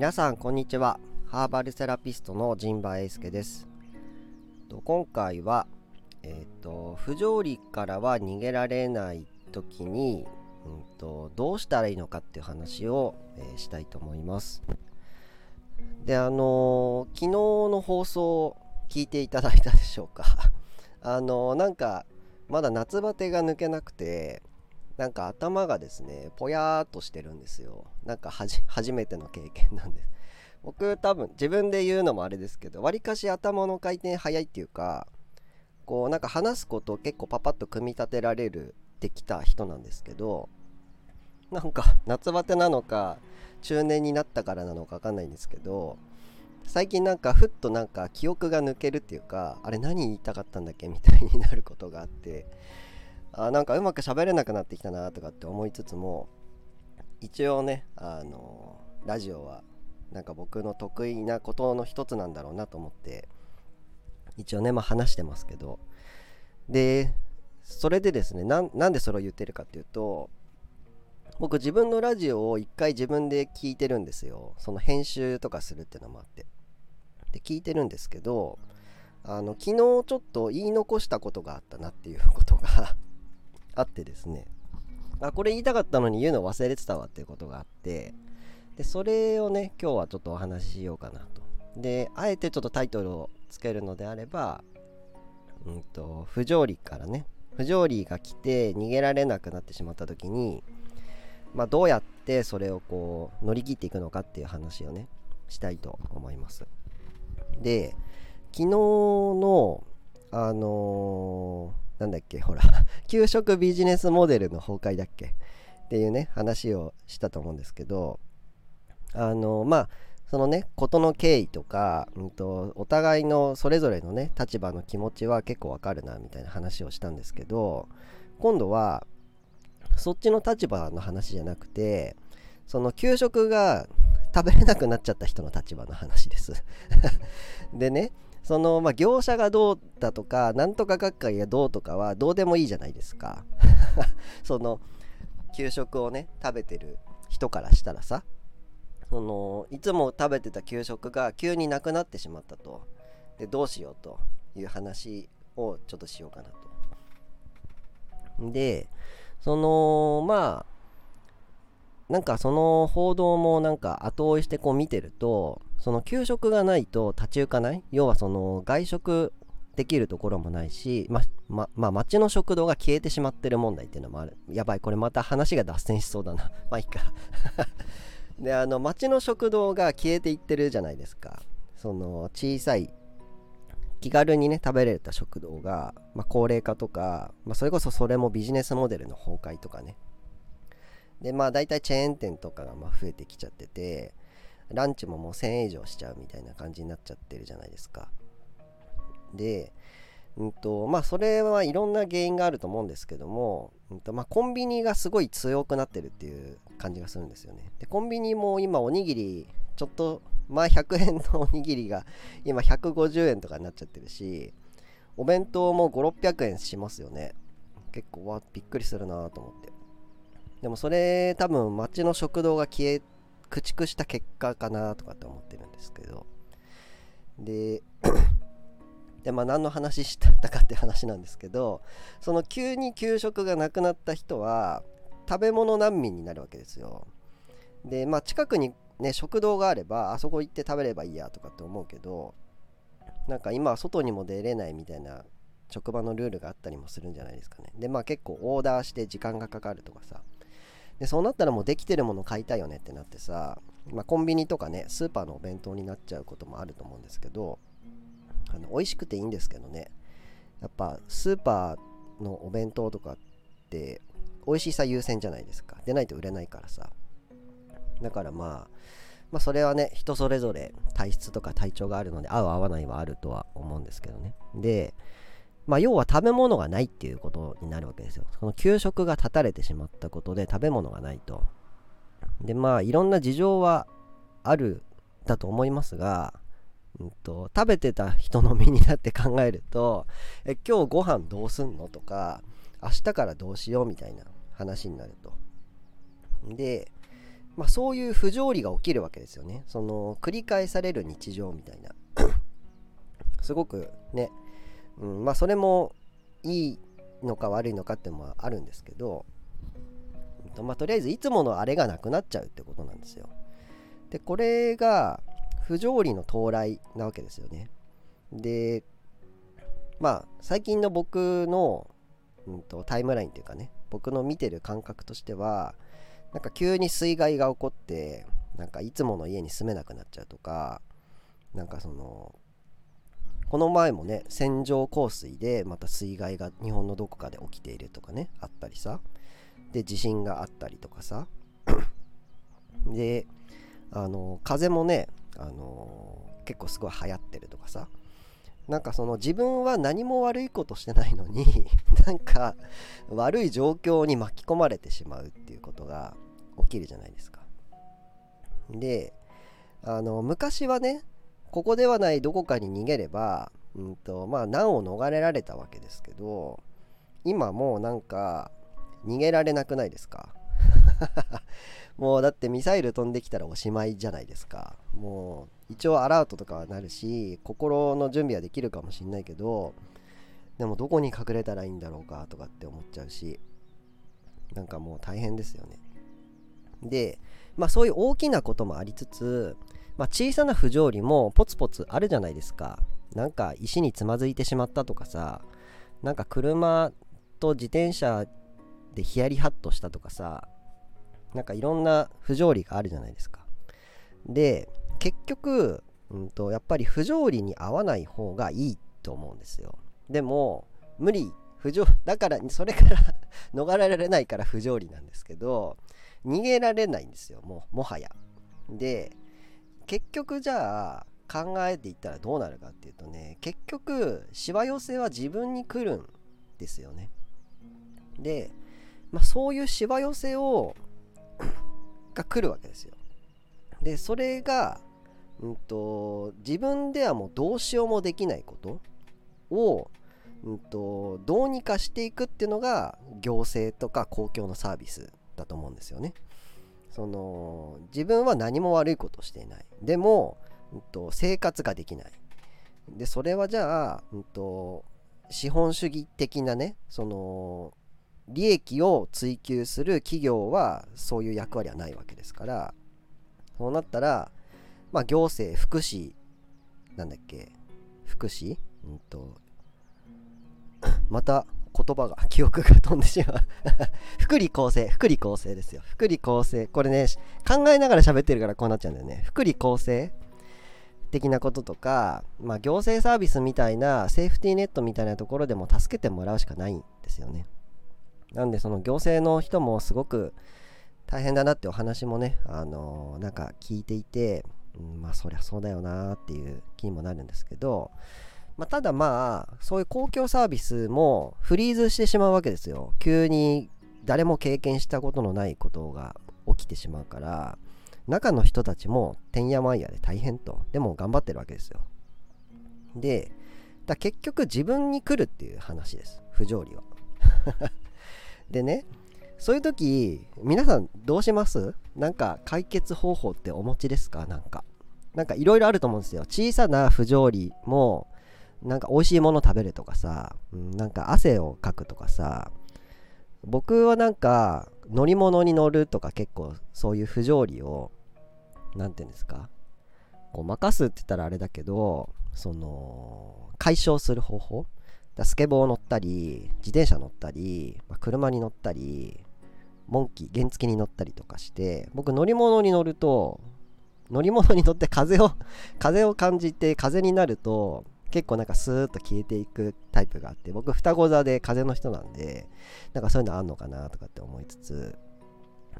皆さんこんにちは。ハーバルセラピストの陣馬英介です。今回はえっ、ー、と不条理からは逃げられない時に、うんと、どうしたらいいのかっていう話を、えー、したいと思います。であのー、昨日の放送聞いていただいたでしょうか。あのなんかまだ夏バテが抜けなくてなんか頭がですねぽやーっとしてるんですよ。なんか初めての経験なんです。僕多分自分で言うのもあれですけどわりかし頭の回転早いっていうかこうなんか話すことを結構パパッと組み立てられるできた人なんですけどなんか夏バテなのか中年になったからなのか分かんないんですけど最近なんかふっとなんか記憶が抜けるっていうかあれ何言いたかったんだっけみたいになることがあってあなんかうまく喋れなくなってきたなとかって思いつつも一応ねあのラジオはなんか僕の得意なことの一つなんだろうなと思って一応ねまあ話してますけど。でそれでですねなんでそれを言ってるかっていうと僕自分のラジオを一回自分で聞いてるんですよ。その編集とかするっていうのもあって。で聞いてるんですけどあの昨日ちょっと言い残したことがあったなっていうことがあってですねあこれ言いたかったのに言うの忘れてたわっていうことがあってでそれをね今日はちょっとお話ししようかなと。であえてちょっとタイトルをつけるのであればうんと不条理からね不条理が来て逃げられなくなってしまった時にまあどうやってそれをこう乗り切っていくのかっていう話をねしたいと思います。で昨日のあのなんだっけほら 給食ビジネスモデルの崩壊だっけ？っていうね話をしたと思うんですけどあのまあそのね事の経緯とか、うんと、お互いのそれぞれのね立場の気持ちは結構わかるなみたいな話をしたんですけど今度はそっちの立場の話じゃなくてその給食が食べれなくなっちゃった人の立場の話です。でねその、まあ、業者がどうだとか、なんとか学会がどうとかはどうでもいいじゃないですか。その、給食をね、食べてる人からしたらさ、その、いつも食べてた給食が急になくなってしまったと。で、どうしようという話をちょっとしようかなと。で、その、まあ、なんかその報道もなんか後追いしてこう見てるとその給食がないと立ち行かない。要はその外食できるところもないしまままあ町の食堂が消えてしまってる問題っていうのもある。やばいこれまた話が脱線しそうだな。まあいいか。であの町の食堂が消えていってるじゃないですか。その小さい気軽にね食べれた食堂が、まあ、高齢化とか、まあ、それこそそれもビジネスモデルの崩壊とかね。でまあ大体チェーン店とかがま増えてきちゃっててランチももう1000円以上しちゃうみたいな感じになっちゃってるじゃないですか。でうんとまあそれはいろんな原因があると思うんですけども、うんとまあ、コンビニがすごい強くなってるっていう感じがするんですよね。でコンビニも今おにぎりちょっと前100円のおにぎりが今150円とかになっちゃってるしお弁当も5600円しますよね。結構わびっくりするなと思って。でもそれ多分町の食堂が消え駆逐した結果かなとかって思ってるんですけど。で でまあ何の話したかって話なんですけどその急に給食がなくなった人は食べ物難民になるわけですよ。でまあ近くにね食堂があればあそこ行って食べればいいやとかって思うけどなんか今は外にも出れないみたいな職場のルールがあったりもするんじゃないですかね。でまあ結構オーダーして時間がかかるとかさ。でそうなったらもうできてるもの買いたいよねってなってさ、まあ、コンビニとかねスーパーのお弁当になっちゃうこともあると思うんですけどあの美味しくていいんですけどねやっぱスーパーのお弁当とかって美味しさ優先じゃないですか。でないと売れないからさ。だからまあまあそれはね人それぞれ体質とか体調があるので合う合わないはあるとは思うんですけどね。でまあ、要は食べ物がないっていうことになるわけですよ。その給食が断たれてしまったことで食べ物がないと。で、まあ、いろんな事情はあるだと思いますが、うんと、食べてた人の身になって考えると、え今日ご飯どうすんのとか、明日からどうしようみたいな話になると。で、まあ、そういう不条理が起きるわけですよねその繰り返される日常みたいな すごくね、うん、まあそれもいいのか悪いのかってもあるんですけど、まあ、とりあえずいつものあれがなくなっちゃうってことなんですよ。でこれが不条理の到来なわけですよね。でまあ最近の僕の、うんと、タイムラインっていうかね僕の見てる感覚としてはなんか急に水害が起こってなんかいつもの家に住めなくなっちゃうとかなんかそのこの前もね線状降水でまた水害が日本のどこかで起きているとかねあったりさ。で地震があったりとかさ。であの風もねあの結構すごい流行ってるとかさ。なんかその自分は何も悪いことしてないのに なんか悪い状況に巻き込まれてしまうっていうことが起きるじゃないですか。であの昔はねここではないどこかに逃げれば、うんとまあ、難を逃れられたわけですけど今もうなんか逃げられなくないですか？もうだってミサイル飛んできたらおしまいじゃないですか。もう一応アラートとかはなるし心の準備はできるかもしんないけどでもどこに隠れたらいいんだろうかとかって思っちゃうしなんかもう大変ですよね。でまあそういう大きなこともありつつ、まあ、小さな不条理もポツポツあるじゃないですかなんか石につまずいてしまったとかさなんか車と自転車でヒヤリハッとしたとかさなんかいろんな不条理があるじゃないですか。で、結局、うんと、やっぱり不条理に合わない方がいいと思うんですよ。でも、無理、不条、だから、それから 逃れられないから不条理なんですけど、逃げられないんですよ、もう、もはや。で、結局じゃあ、考えていったらどうなるかっていうとね、結局、しわ寄せは自分に来るんですよね。で、まあ、そういうしわ寄せを が来るわけですよ。でそれが、うんと、自分ではもうどうしようもできないことを、うんと、どうにかしていくっていうのが行政とか公共のサービスだと思うんですよね。その自分は何も悪いことしていない。でも、うんと、生活ができない。でそれはじゃあ、うんと資本主義的なねその利益を追求する企業はそういう役割はないわけですからそうなったら、まあ、行政福祉なんだっけ福祉？うんとまた言葉が記憶が飛んでしまう。福利厚生福利厚生ですよ。福利厚生。これね考えながら喋ってるからこうなっちゃうんだよね。福利厚生的なこととか、まあ、行政サービスみたいなセーフティーネットみたいなところでも助けてもらうしかないんですよね。なんでその行政の人もすごく大変だなってお話もね、あのー、なんか聞いていて、うん、まあそりゃそうだよなっていう気にもなるんですけど、まあ、ただまあそういう公共サービスもフリーズしてしまうわけですよ。急に誰も経験したことのないことが起きてしまうから中の人たちもてんやまんやで大変と。でも頑張ってるわけですよ。でだ結局自分に来るっていう話です。不条理は でねそういう時皆さんどうします？なんか解決方法ってお持ちですか？なんか。なんかいろいろあると思うんですよ。小さな不条理もなんか美味しいもの食べるとかさ、うん、なんか汗をかくとかさ僕はなんか乗り物に乗るとか結構そういう不条理を何て言うんですかこう任すって言ったらあれだけどその解消する方法スケボー乗ったり、自転車乗ったり、まあ、車に乗ったり、モンキー、原付に乗ったりとかして、僕乗り物に乗ると、乗り物に乗って風を風を感じて風になると、結構なんかスーッと消えていくタイプがあって、僕双子座で風の人なんで、なんかそういうのあんのかなとかって思いつつ、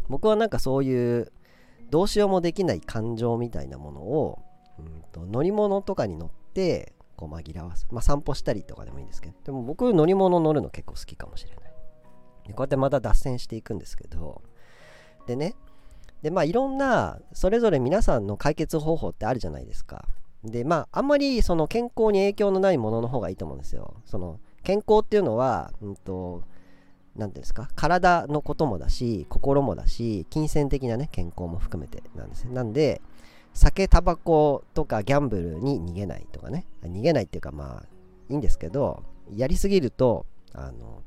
僕はなんかそういうどうしようもできない感情みたいなものを、うんと乗り物とかに乗ってこう紛らわす。まあ散歩したりとかでもいいんですけど、でも僕乗り物乗るの結構好きかもしれない。でこうやってまた脱線していくんですけど、でね、でまあいろんな、それぞれ皆さんの解決方法ってあるじゃないですか。でまああんまりその健康に影響のないものの方がいいと思うんですよ。その健康っていうのは、うんと、何ですか？体のこともだし心もだし金銭的なね健康も含めてなんですね。なんで酒タバコとかギャンブルに逃げないとかね。逃げないっていうかまあいいんですけどやりすぎるとあの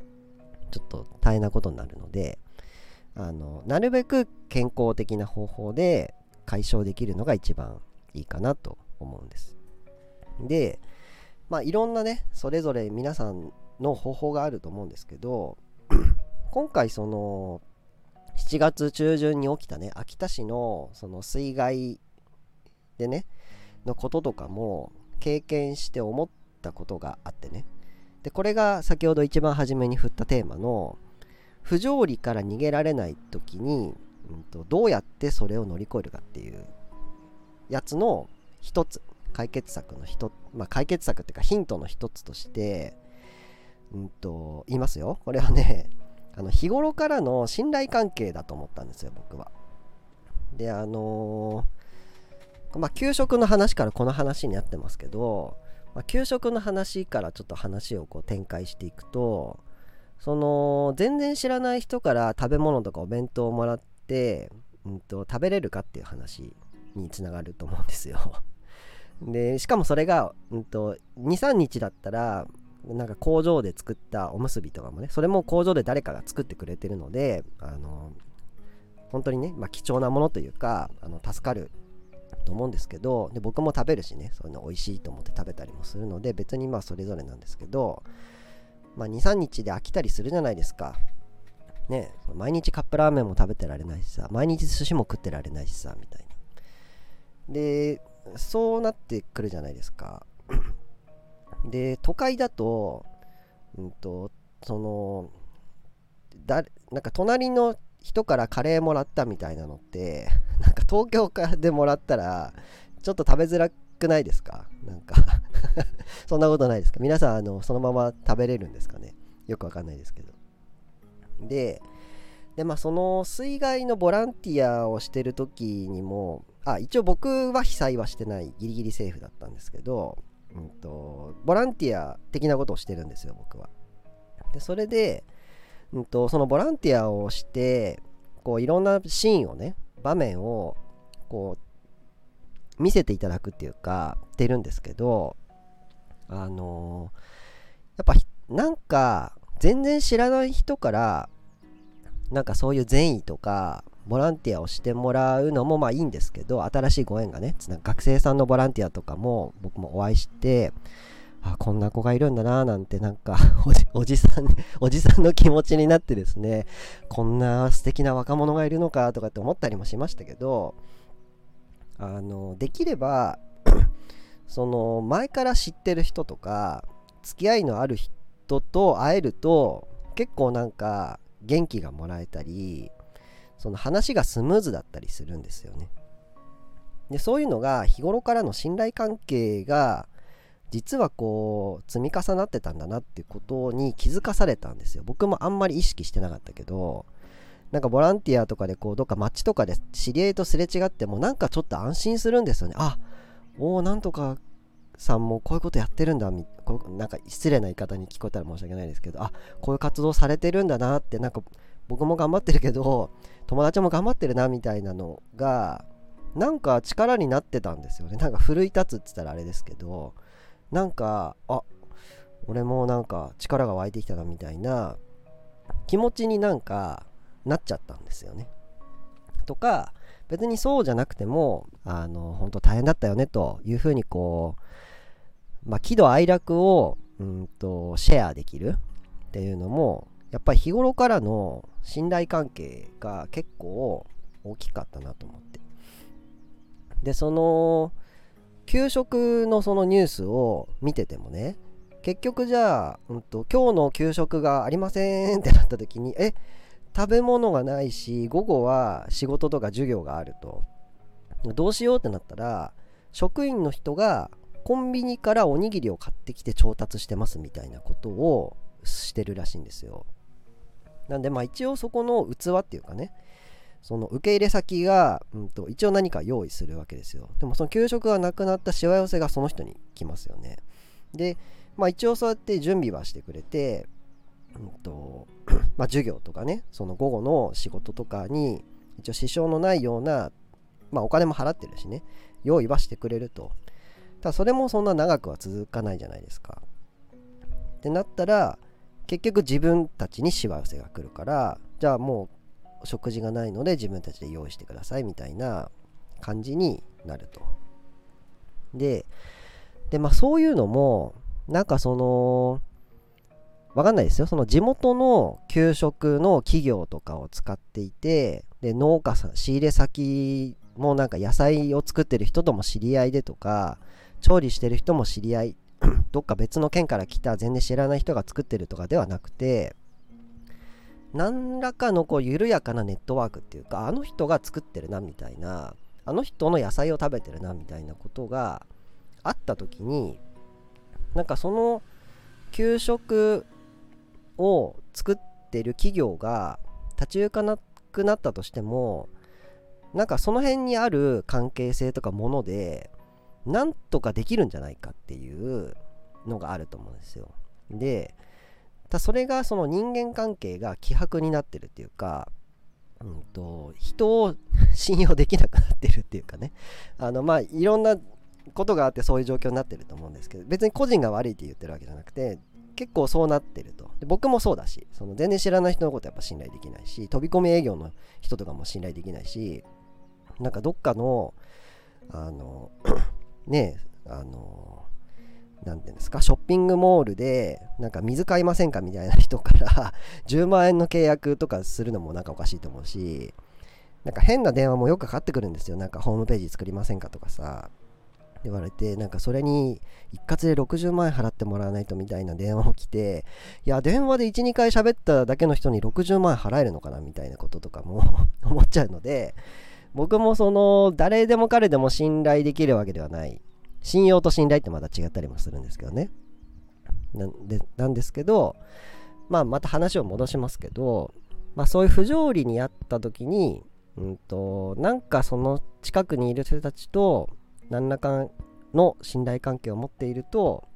ちょっと大変なことになるのであのなるべく健康的な方法で解消できるのが一番いいかなと思うんです。でまあいろんなねそれぞれ皆さんの方法があると思うんですけど 今回その7月中旬に起きたね秋田市のその水害でねのこととかも経験して思ったことがあってね。でこれが先ほど一番初めに振ったテーマの不条理から逃げられない時に、うんと、どうやってそれを乗り越えるかっていうやつの一つ解決策の一まあ解決策っていうかヒントの一つとしてうんと言いますよ。これはねあの日頃からの信頼関係だと思ったんですよ僕は。であのー、まあ給食の話からこの話になってますけど、まあ、給食の話からちょっと話をこう展開していくとその全然知らない人から食べ物とかお弁当をもらって、うんと、食べれるかっていう話につながると思うんですよ。でしかもそれが、うんと、23日だったらなんか工場で作ったおむすびとかもねそれも工場で誰かが作ってくれてるのであの本当にね、まあ、貴重なものというかあの助かると思うんですけどで僕も食べるしねそういうの美味しいと思って食べたりもするので別にまあそれぞれなんですけどまあ、23日で飽きたりするじゃないですか。ね毎日カップラーメンも食べてられないしさ毎日寿司も食ってられないしさみたいなでそうなってくるじゃないですか。で都会だとうんとそのだなんか隣の人からカレーもらったみたいなのって なんか東京からでもらったらちょっと食べづらくないですか？なんか そんなことないですか？皆さんあのそのまま食べれるんですかね？よくわかんないですけど。ででまあその水害のボランティアをしてる時にもあ一応僕は被災はしてないギリギリセーフだったんですけど、うんと、ボランティア的なことをしてるんですよ僕は。でそれで、うんと、そのボランティアをしてこういろんなシーンをね場面をこう見せていただくっていうかってるんですけどあのー、やっぱなんか全然知らない人からなんかそういう善意とかボランティアをしてもらうのもまあいいんですけど新しいご縁がね学生さんのボランティアとかも僕もお会いしてあこんな子がいるんだななんてなんか おじさんおじさんの気持ちになってですねこんな素敵な若者がいるのかとかって思ったりもしましたけどあのできれば その前から知ってる人とか付き合いのある人と会えると結構なんか元気がもらえたりその話がスムーズだったりするんですよね。でそういうのが日頃からの信頼関係が実はこう積み重なってたんだなっていうことに気づかされたんですよ。僕もあんまり意識してなかったけどなんかボランティアとかでこうどっか街とかで知り合いとすれ違ってもなんかちょっと安心するんですよねあおおなんとかさんもこういうことやってるんだみこなんか失礼な言い方に聞こえたら申し訳ないですけどあこういう活動されてるんだなってなんか僕も頑張ってるけど友達も頑張ってるなみたいなのがなんか力になってたんですよねなんか奮い立つって言ったらあれですけどなんかあ俺もなんか力が湧いてきたなみたいな気持ちになんかなっちゃったんですよね。とか別にそうじゃなくてもあの本当大変だったよねというふうにこう、まあ、喜怒哀楽をうんとシェアできるっていうのもやっぱり日頃からの信頼関係が結構大きかったなと思って。でその給食のそのニュースを見ててもね結局じゃあ、うんと、今日の給食がありませんってなった時にえ食べ物がないし午後は仕事とか授業があると。どうしようってなったら職員の人がコンビニからおにぎりを買ってきて調達してますみたいなことをしてるらしいんですよ。なんでまあ一応そこの器っていうかねその受け入れ先が、うんと、一応何か用意するわけですよ。でもその給食がなくなったしわ寄せがその人に来ますよね。でまあ一応そうやって準備はしてくれてうんと まあ、授業とかねその午後の仕事とかに一応支障のないような、まあ、お金も払ってるしね用意はしてくれると。ただそれもそんな長くは続かないじゃないですか。ってなったら結局自分たちにしわ寄せが来るからじゃあもう食事がないので自分たちで用意してくださいみたいな感じになるとででまあそういうのもなんかそのわかんないですよ。その地元の給食の企業とかを使っていて、で、農家さん、仕入れ先もなんか野菜を作ってる人とも知り合いでとか、調理してる人も知り合い、どっか別の県から来た全然知らない人が作ってるとかではなくて、何らかのこう緩やかなネットワークっていうか、あの人が作ってるなみたいな、あの人の野菜を食べてるなみたいなことがあった時に、なんかその給食を作ってる企業が立ち行かなくなったとしてもなんかその辺にある関係性とかものでなんとかできるんじゃないかっていうのがあると思うんですよ。でそれがその人間関係が希薄になってるっていうか、うんと、人を信用できなくなってるっていうかねあのまあいろんなことがあってそういう状況になってると思うんですけど別に個人が悪いって言ってるわけじゃなくて結構そうなってるとで僕もそうだしその全然知らない人のことやっぱ信頼できないし飛び込み営業の人とかも信頼できないしなんかどっかのあの ねあの何て言うんですかショッピングモールでなんか水買いませんかみたいな人から 10万円の契約とかするのもなんかおかしいと思うしなんか変な電話もよくかかってくるんですよ。なんかホームページ作りませんかとかさ。言われてなんかそれに一括で60万円払ってもらわないとみたいな電話も来ていや電話で12回喋っただけの人に60万円払えるのかなみたいなこととかも 思っちゃうので僕もその誰でも彼でも信頼できるわけではない。信用と信頼ってまた違ったりもするんですけどね。なんでなんですけどまあまた話を戻しますけどまあそういう不条理にあった時にうんとなんかその近くにいる人たちと何らかの信頼関係を持っていると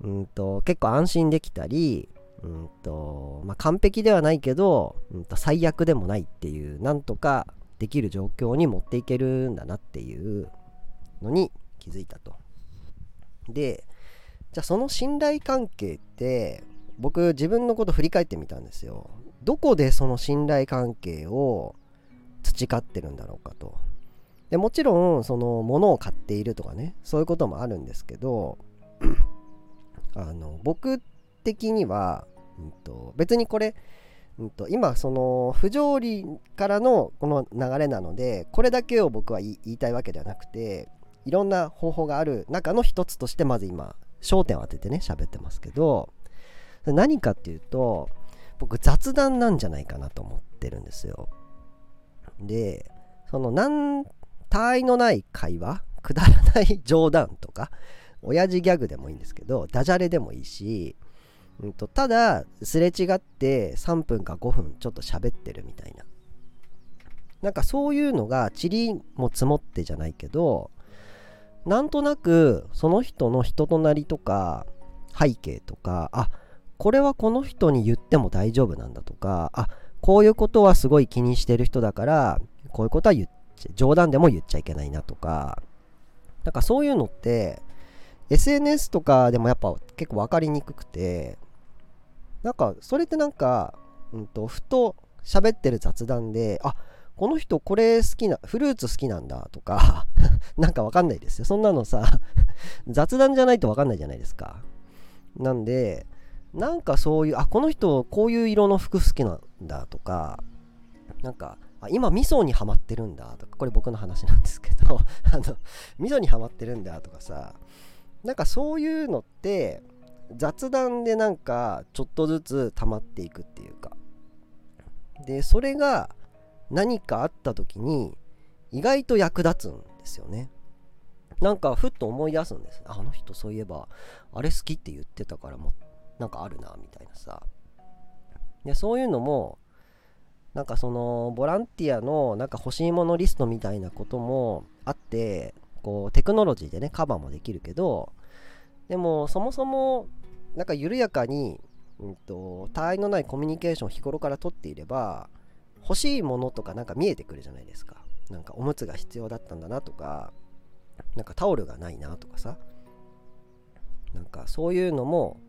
うんと結構安心できたりうんと、まあ、完璧ではないけど、うん、と最悪でもないっていうなんとかできる状況に持っていけるんだなっていうのに気づいたと。でじゃあその信頼関係って僕自分のこと振り返ってみたんですよ。どこでその信頼関係を培ってるんだろうかと。でもちろんその物を買っているとかねそういうこともあるんですけど あの僕的には、うんと、別にこれ、うんと、今その不条理からのこの流れなのでこれだけを僕は言いたいわけではなくていろんな方法がある中の一つとしてまず今焦点を当ててね喋ってますけど何かっていうと僕雑談なんじゃないかなと思ってるんですよ。でその何他愛のない会話くだらない冗談とか親父ギャグでもいいんですけどダジャレでもいいし、うんと、ただすれ違って3分か5分ちょっと喋ってるみたいな。なんかそういうのが塵も積もってじゃないけどなんとなくその人の人となりとか背景とかあこれはこの人に言っても大丈夫なんだとかあこういうことはすごい気にしてる人だからこういうことは言っ冗談でも言っちゃいけないなとか、なんかそういうのって、SNS とかでもやっぱ結構分かりにくくて、なんかそれってなんか、うんと、ふと喋ってる雑談で、あこの人これ好きな、フルーツ好きなんだとか なんかわかんないですよ。そんなのさ 雑談じゃないとわかんないじゃないですか。なんで、なんかそういう、あ、この人こういう色の服好きなんだとか、なんか、あ今味噌にはまってるんだとかこれ僕の話なんですけど あの味噌にはまってるんだとかさなんかそういうのって雑談でなんかちょっとずつ溜まっていくっていうかでそれが何かあった時に意外と役立つんですよね。なんかふっと思い出すんです。あの人そういえばあれ好きって言ってたからもなんかあるなみたいなさ。でそういうのもなんかそのボランティアのなんか欲しいものリストみたいなこともあってこうテクノロジーでねカバーもできるけどでもそもそもなんか緩やかにうんと、他愛のないコミュニケーションを日頃からとっていれば欲しいものとかなんか見えてくるじゃないですか。なんかおむつが必要だったんだなとかなんかタオルがないなとかさ。なんかそういうのも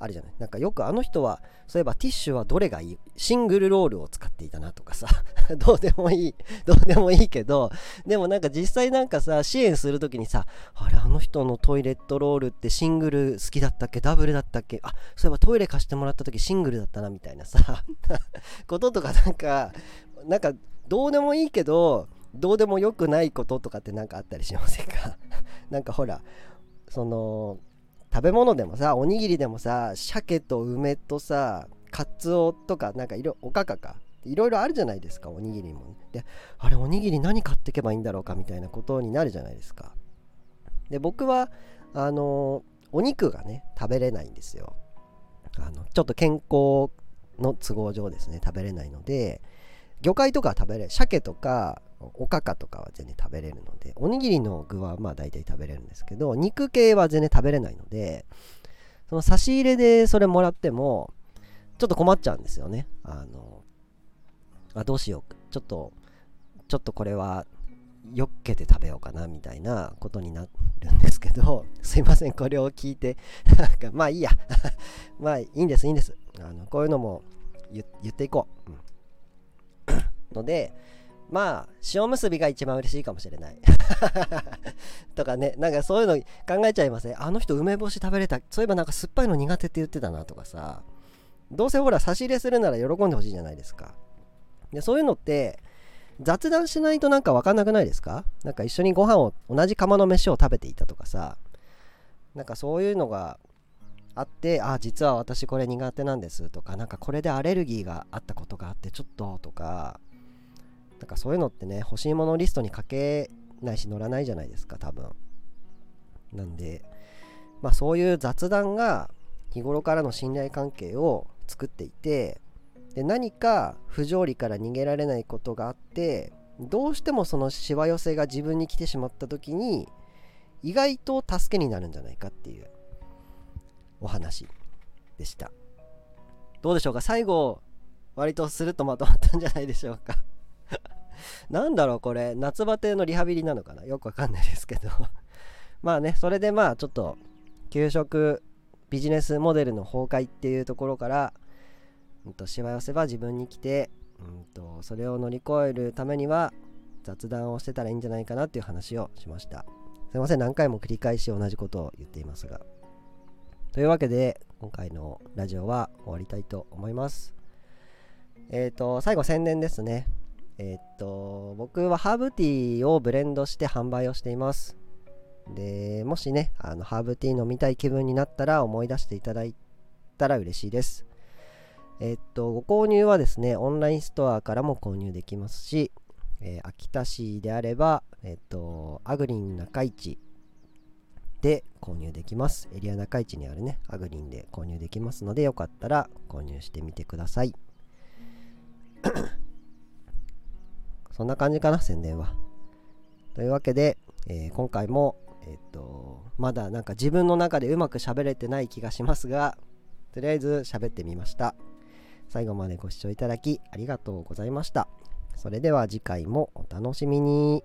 あるじゃない。なんかよくあの人はそういえばティッシュはどれがいい？シングルロールを使っていたなとかさ。どうでもいい。どうでもいいけど。でもなんか実際なんかさ支援する時にさあれあの人のトイレットロールってシングル好きだったっけ？ダブルだったっけ？あそういえばトイレ貸してもらった時シングルだったなみたいなさ。こととかなんかなんかどうでもいいけどどうでもよくないこととかって何かあったりしませんか？なんかほらその食べ物でもさおにぎりでもさ鮭と梅とさカツオとかなんかいろおかかか。いろいろあるじゃないですかおにぎりもであれおにぎり何買っていけばいいんだろうかみたいなことになるじゃないですか。で僕はあのお肉がね食べれないんですよ。あのちょっと健康の都合上ですね食べれないので魚介とかは食べれる鮭とかおかかとかは全然食べれるのでおにぎりの具はまあ大体食べれるんですけど肉系は全然食べれないのでその差し入れでそれもらってもちょっと困っちゃうんですよね。あのあどうしようちょっとちょっとこれはよっけて食べようかなみたいなことになるんですけどすいません。これを聞いてなんかまあいいや。まあいいんですいいんです。あのこういうのも言っていこう、うん。のでまあ塩むすびが一番嬉しいかもしれない。とかね。なんかそういうの考えちゃいますねあの人梅干し食べれた。そういえばなんか酸っぱいの苦手って言ってたなとかさ。どうせほら差し入れするなら喜んでほしいじゃないですか。でそういうのって雑談しないとなんか分かんなくないですか？なんか一緒にご飯を同じ釜の飯を食べていたとかさ。なんかそういうのがあってあ実は私これ苦手なんですとかなんかこれでアレルギーがあったことがあってちょっととか。なんかそういうのってね欲しいものリストに書けないし乗らないじゃないですか多分。なんでまあそういう雑談が日頃からの信頼関係を作っていてで何か不条理から逃げられないことがあってどうしてもそのしわ寄せが自分に来てしまった時に意外と助けになるんじゃないかっていうお話でした。どうでしょうか？最後割とスルッとまとまったんじゃないでしょうか。なんだろうこれ。夏バテのリハビリなのかな？よくわかんないですけど。まあねそれでまあちょっと給食ビジネスモデルの崩壊っていうところから、うん、としわ寄せば自分に来て、うんと、それを乗り越えるためには雑談をしてたらいいんじゃないかなっていう話をしました。すいません何回も繰り返し同じことを言っていますが。というわけで今回のラジオは終わりたいと思います。えっ、ー、と最後宣伝ですね。えっと、僕はハーブティーをブレンドして販売をしています。で、もしね、あのハーブティー飲みたい気分になったら思い出していただいたら嬉しいです。えっと、ご購入はですね、オンラインストアからも購入できますし、えー、秋田市であれば、えっと、アグリン中市で購入できます。エリア中市にあるね、アグリンで購入できますので、よかったら購入してみてください。そんな感じかな、宣伝は。というわけで、えー、今回も、えっ、と、まだなんか自分の中でうまく喋れてない気がしますが、とりあえず喋ってみました。最後までご視聴いただきありがとうございました。それでは次回もお楽しみに。